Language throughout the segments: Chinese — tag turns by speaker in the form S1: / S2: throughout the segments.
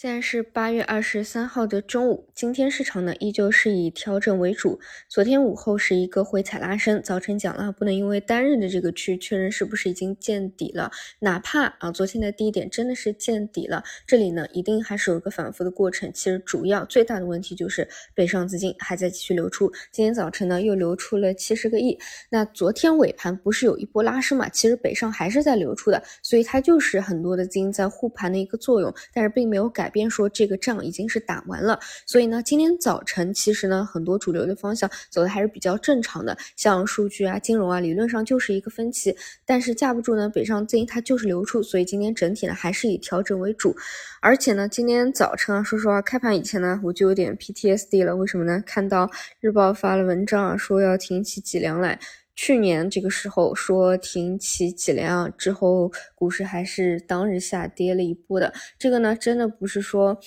S1: 现在是八月二十三号的中午，今天市场呢依旧是以调整为主。昨天午后是一个回踩拉升，早晨讲了不能因为单日的这个去确认是不是已经见底了，哪怕啊昨天的低点真的是见底了，这里呢一定还是有一个反复的过程。其实主要最大的问题就是北上资金还在继续流出，今天早晨呢又流出了七十个亿。那昨天尾盘不是有一波拉升嘛？其实北上还是在流出的，所以它就是很多的资金在护盘的一个作用，但是并没有改。边说这个仗已经是打完了，所以呢，今天早晨其实呢，很多主流的方向走的还是比较正常的，像数据啊、金融啊，理论上就是一个分歧，但是架不住呢，北上资金它就是流出，所以今天整体呢还是以调整为主，而且呢，今天早晨啊，说实话，开盘以前呢，我就有点 PTSD 了，为什么呢？看到日报发了文章啊，说要挺起脊梁来。去年这个时候说挺起脊梁之后，股市还是当日下跌了一波的。这个呢，真的不是说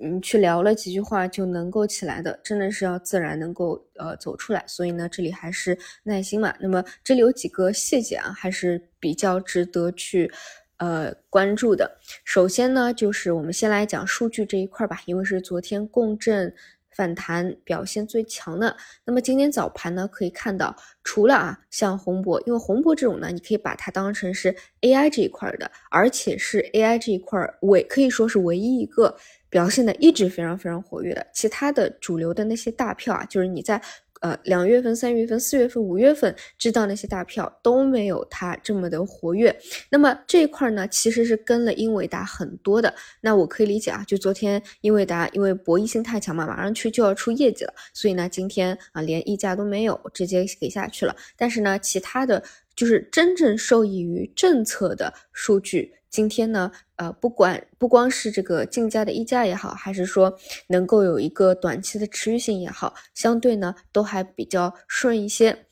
S1: 你去聊了几句话就能够起来的，真的是要自然能够呃走出来。所以呢，这里还是耐心嘛。那么这里有几个细节啊，还是比较值得去呃关注的。首先呢，就是我们先来讲数据这一块吧，因为是昨天共振。反弹表现最强的，那么今天早盘呢，可以看到，除了啊像宏博，因为宏博这种呢，你可以把它当成是 AI 这一块的，而且是 AI 这一块唯可以说是唯一一个表现的一直非常非常活跃的，其他的主流的那些大票啊，就是你在。呃，两月份、三月份、四月份、五月份知道那些大票都没有它这么的活跃。那么这一块呢，其实是跟了英伟达很多的。那我可以理解啊，就昨天英伟达因为博弈性太强嘛，马上去就要出业绩了，所以呢，今天啊连溢价都没有，直接给下去了。但是呢，其他的就是真正受益于政策的数据。今天呢，呃，不管不光是这个竞价的溢价也好，还是说能够有一个短期的持续性也好，相对呢都还比较顺一些。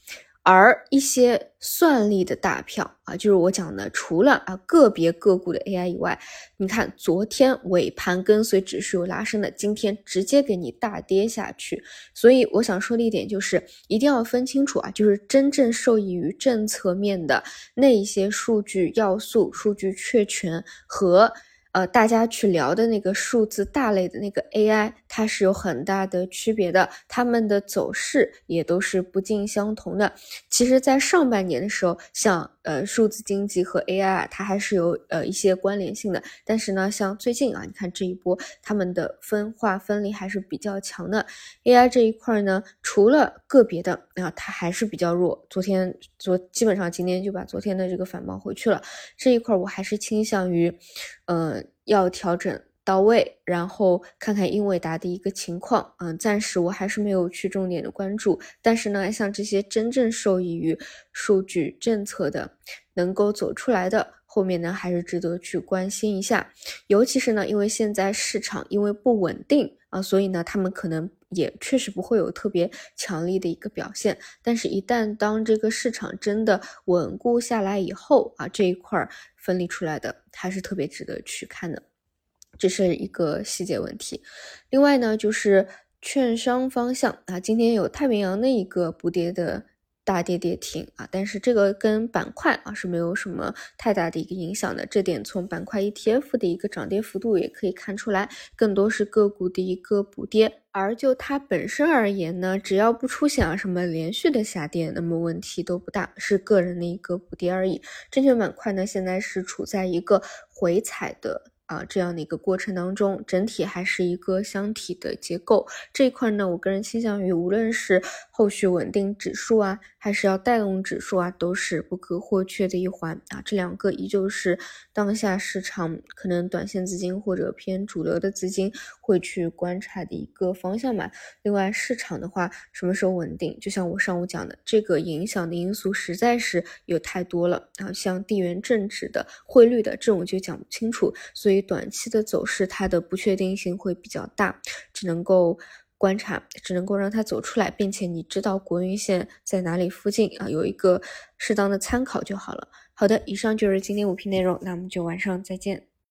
S1: 而一些算力的大票啊，就是我讲的，除了啊个别个股的 AI 以外，你看昨天尾盘跟随指数拉升的，今天直接给你大跌下去。所以我想说的一点就是，一定要分清楚啊，就是真正受益于政策面的那一些数据要素、数据确权和。呃，大家去聊的那个数字大类的那个 AI，它是有很大的区别的，它们的走势也都是不尽相同的。其实，在上半年的时候，像呃数字经济和 AI 啊，它还是有呃一些关联性的。但是呢，像最近啊，你看这一波，它们的分化分离还是比较强的。AI 这一块呢，除了个别的啊，它还是比较弱。昨天昨基本上今天就把昨天的这个反包回去了。这一块我还是倾向于，嗯。要调整到位，然后看看英伟达的一个情况。嗯，暂时我还是没有去重点的关注。但是呢，像这些真正受益于数据政策的，能够走出来的，后面呢还是值得去关心一下。尤其是呢，因为现在市场因为不稳定啊，所以呢，他们可能也确实不会有特别强力的一个表现。但是，一旦当这个市场真的稳固下来以后啊，这一块儿分离出来的。它是特别值得去看的，这是一个细节问题。另外呢，就是券商方向啊，今天有太平洋的一个补跌的大跌跌停啊，但是这个跟板块啊是没有什么太大的一个影响的。这点从板块 ETF 的一个涨跌幅度也可以看出来，更多是个股的一个补跌。而就它本身而言呢，只要不出现啊什么连续的下跌，那么问题都不大，是个人的一个补跌而已。证券板块呢，现在是处在一个回踩的。啊，这样的一个过程当中，整体还是一个箱体的结构这一块呢，我个人倾向于，无论是后续稳定指数啊，还是要带动指数啊，都是不可或缺的一环啊。这两个依旧是当下市场可能短线资金或者偏主流的资金会去观察的一个方向嘛。另外，市场的话，什么时候稳定？就像我上午讲的，这个影响的因素实在是有太多了啊，像地缘政治的、汇率的这种就讲不清楚，所以。短期的走势，它的不确定性会比较大，只能够观察，只能够让它走出来，并且你知道国运线在哪里附近啊，有一个适当的参考就好了。好的，以上就是今天五篇内容，那我们就晚上再见。